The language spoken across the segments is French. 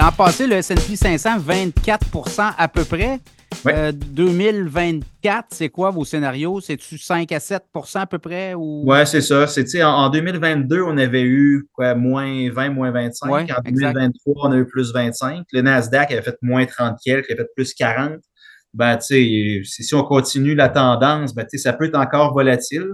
L'an passé, le S&P 500, 24% à peu près. 2024, euh, c'est quoi vos scénarios? C'est-tu 5 à 7% à peu près? Ou... Oui, c'est ça. C'est, en, 2022, on avait eu quoi, moins 20, moins 25. en 2023, on a eu plus 25. Le Nasdaq avait fait moins 30 quelques, il a fait plus 40. Ben, si on continue la tendance, ben, ça peut être encore volatile.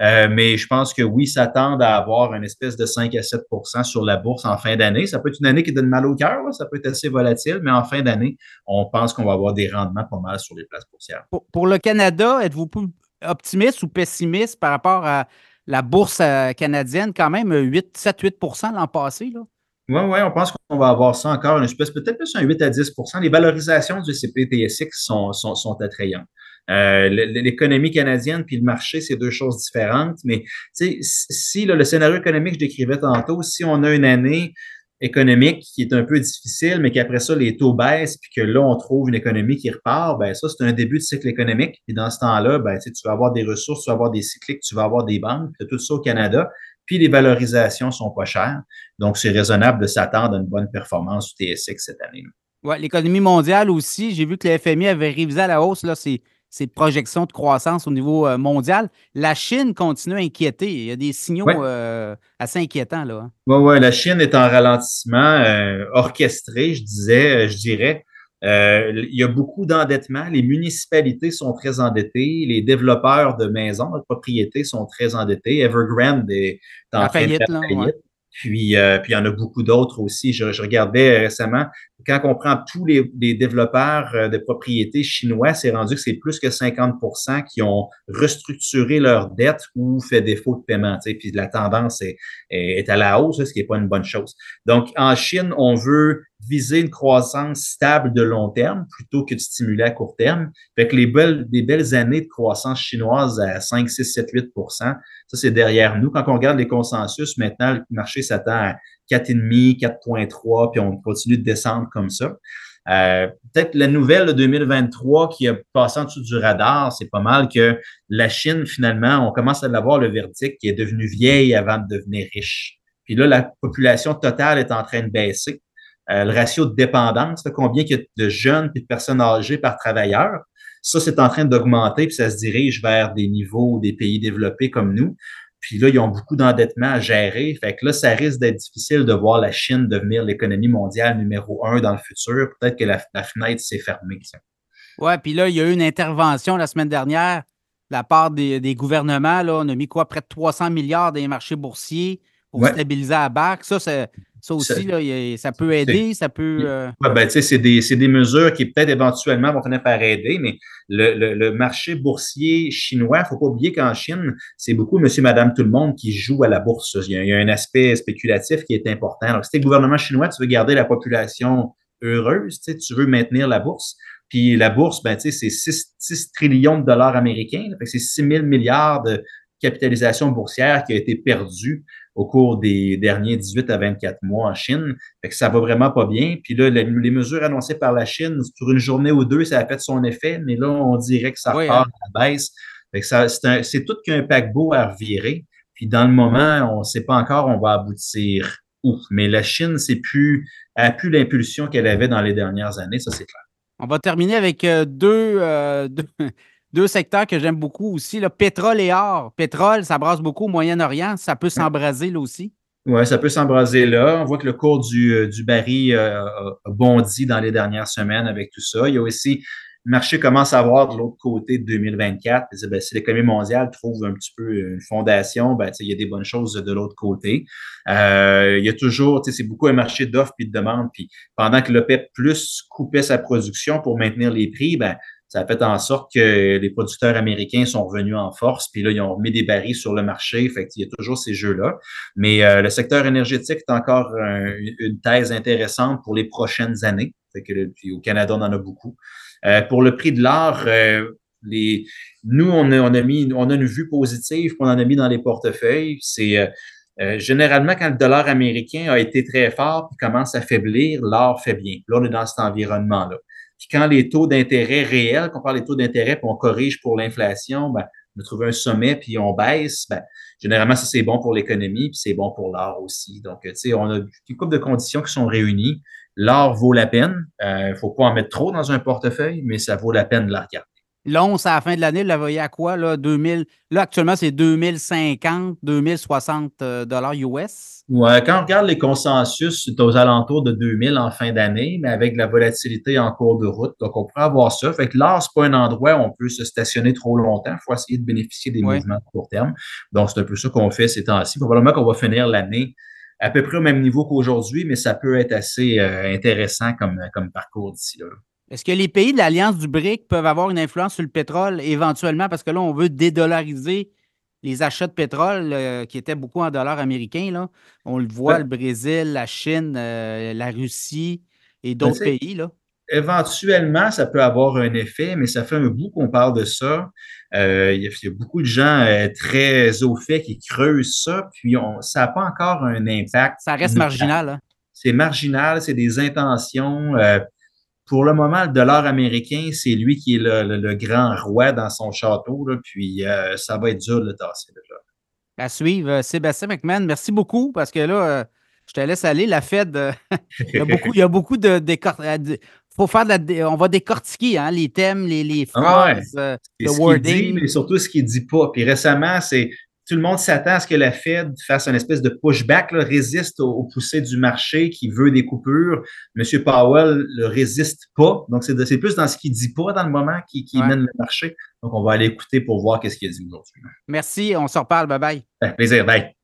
Euh, mais je pense que oui, ça tend à avoir une espèce de 5 à 7% sur la bourse en fin d'année. Ça peut être une année qui donne mal au cœur, ça peut être assez volatile, mais en fin d'année, on pense qu'on va avoir des rendements pas mal sur les places boursières. Pour, le Canada, êtes-vous optimiste ou pessimiste par rapport à la bourse euh, canadienne? Quand même 8, 7-8% l'an passé, là? Oui, oui, on pense qu'on va avoir ça encore, une espèce, peut-être plus un 8 à 10% Les valorisations du CPTSX sont, sont, sont attrayantes. Euh, l'économie canadienne puis le marché, c'est deux choses différentes. Mais si le scénario économique que je décrivais tantôt, si on a une année économique qui est un peu difficile, mais qu'après ça, les taux baissent, puis que là, on trouve une économie qui repart, ben ça, c'est un début de cycle économique. Puis dans ce temps-là, ben, tu vas avoir des ressources, tu vas avoir des cycliques, tu vas avoir des banques, tout ça au Canada. Puis les valorisations sont pas chères. Donc, c'est raisonnable de s'attendre à une bonne performance du TSX cette année. Oui, l'économie mondiale aussi. J'ai vu que le FMI avait révisé à la hausse là, ces projections de croissance au niveau euh, mondial. La Chine continue à inquiéter. Il y a des signaux euh, assez inquiétants. là. Oui, hein. ouais, la Chine est en ralentissement euh, orchestré, je disais, je dirais. il y a beaucoup d'endettement. Les municipalités sont très endettées. Les développeurs de maisons, de propriétés sont très endettés. Evergrande est en train de faire Puis, puis il y en a beaucoup d'autres aussi. Je, je regardais récemment quand on prend tous les, développeurs euh, de propriétés chinois, c'est rendu que c'est plus que 50% qui ont restructuré leurs dettes ou fait défaut de paiement. Puis la tendance est, est à la hausse, ce qui n'est pas une bonne chose. Donc, en Chine, on veut viser une croissance stable de long terme plutôt que de stimuler à court terme. Fait que les belles, les belles années de croissance chinoise à 5, 6, 7, 8% ça, c'est derrière nous. Quand on regarde les consensus, maintenant, le marché s'attend à 4,5, 4,3, puis on continue de descendre comme ça. Euh, peut-être la nouvelle de 2023 qui a passé en dessous du radar, c'est pas mal que la Chine, finalement, on commence à l'avoir le verdict qui est devenue vieille avant de devenir riche. Puis là, la population totale est en train de baisser. Euh, le ratio de dépendance, combien il y a de jeunes et de personnes âgées par travailleur, ça, c'est en train d'augmenter, puis ça se dirige vers des niveaux des pays développés comme nous. Puis là, ils ont beaucoup d'endettement à gérer. Fait que là, ça risque d'être difficile de voir la Chine devenir l'économie mondiale numéro un dans le futur. Peut-être que la, fenêtre s'est fermée. Oui, puis là, il y a eu une intervention la semaine dernière de la part des, gouvernements. Là, on a mis quoi? Près de 300 milliards dans les marchés boursiers pour stabiliser la barque. Ça, c'est ça aussi, là, ça peut aider, ça peut. Euh, ben, c'est des, des, mesures qui peut-être éventuellement vont finir par aider, mais le, le, marché boursier chinois, il ne faut pas oublier qu'en Chine, c'est beaucoup monsieur, madame, tout le monde qui joue à la bourse. Il y a, un aspect spéculatif qui est important. Alors, si tu es gouvernement chinois, tu veux garder la population heureuse, tu veux maintenir la bourse. Puis la bourse, ben, c'est 6, 6, trillions de dollars américains. C'est 6 000 milliards de capitalisation boursière qui a été perdue au cours des derniers 18 à 24 mois en Chine. Fait que ça va vraiment pas bien. Puis là, les, mesures annoncées par la Chine, sur une journée ou deux, ça a fait son effet, mais là, on dirait que ça repart hein. à la baisse. Fait que ça, c'est tout qu'un paquebot à revirer. Puis dans le moment, on ne sait pas encore on va aboutir où. Mais la Chine, c'est plus, a plus l'impulsion qu'elle avait dans les dernières années, ça c'est clair. On va terminer avec euh, deux, euh, deux, deux secteurs que j'aime beaucoup aussi, le pétrole et or. Pétrole, ça brasse beaucoup au Moyen-Orient. Ça peut s'embraser là aussi. Oui, ça peut s'embraser là. On voit que le cours du, euh, du baril euh, a bondi dans les dernières semaines avec tout ça. Il y a aussi le marché commence à voir de l'autre côté de 2024. Ben, si l'économie mondiale trouve un petit peu une fondation, ben, il y a des bonnes choses de l'autre côté. Euh, il y a toujours, c'est beaucoup un marché d'offres et de demandes. Puis pendant que l'OPEP plus coupait sa production pour maintenir les prix, ben, ça a fait en sorte que les producteurs américains sont revenus en force, puis là, ils ont mis des barils sur le marché. Fait qu'il y a toujours ces jeux-là. Mais euh, le secteur énergétique est encore une thèse intéressante pour les prochaines années. Fait puis au Canada, on en a beaucoup. Euh, pour le prix de l'or, euh, nous, on a, on a mis, on a une vue positive qu'on en a mis dans les portefeuilles. C'est généralement quand le dollar américain a été très fort puis commence à faiblir, l'or fait bien. Là, on est dans cet environnement-là. Puis quand les taux d'intérêt réels, qu'on parle des taux d'intérêt, puis on corrige pour l'inflation, ben, on a trouvé un sommet, puis on baisse, ben, généralement, ça, c'est bon pour l'économie, puis c'est bon pour l'art aussi. Donc, tu sais, on a une couple de conditions qui sont réunies. l'or vaut la peine. Il ne faut pas en mettre trop dans un portefeuille, mais ça vaut la peine de la. L'once à la fin de l'année, vous la voyez à quoi? Là, 2000, là actuellement, c'est 2050, 2060 euh, dollars US. Ouais, quand on regarde les consensus, c'est aux alentours de 2000 en fin d'année, mais avec la volatilité en cours de route. Donc, on pourrait avoir ça. Fait que l'or, c'est pas un endroit où on peut se stationner trop longtemps. Il faut essayer de bénéficier des mouvements de court terme. Donc, c'est un peu ça qu'on fait ces temps-ci. Probablement qu'on va finir l'année à peu près au même niveau qu'aujourd'hui, mais ça peut être assez euh, intéressant comme, comme parcours d'ici là. Est-ce que les pays de l'Alliance du BRIC peuvent avoir une influence sur le pétrole éventuellement? Parce que là, on veut dédollariser les achats de pétrole euh, qui étaient beaucoup en dollars américains. Là. On le voit, le Brésil, la Chine, euh, la Russie et d'autres pays. Là. Éventuellement, ça peut avoir un effet, mais ça fait un bout qu'on parle de ça. Euh, il, y a, beaucoup de gens très au fait qui creusent ça, puis on, ça n'a pas encore un impact. Ça reste marginal. Hein? C'est marginal, c'est des intentions pour le moment, le dollar américain, c'est lui qui est le, grand roi dans son château. puis euh, ça va être dur de le tasser. À suivre, euh, Sébastien McMahon, merci beaucoup parce que là, euh, je te laisse aller. La Fed, il, y a beaucoup, il y a beaucoup de, faut faire on va décortiquer hein, les thèmes, les, les ah phrases, le wording. mais surtout ce qu'il ne dit pas. Puis récemment, c'est tout le monde s'attend à ce que la Fed fasse une espèce de pushback, résiste aux, poussées du marché qui veut des coupures. M. Powell ne résiste pas. Donc, c'est plus dans ce qu'il dit pas dans le moment qui, mène le marché. Donc, on va aller écouter pour voir qu'est-ce qu'il a dit aujourd'hui. Merci. On se reparle. Bye bye. plaisir. Bye.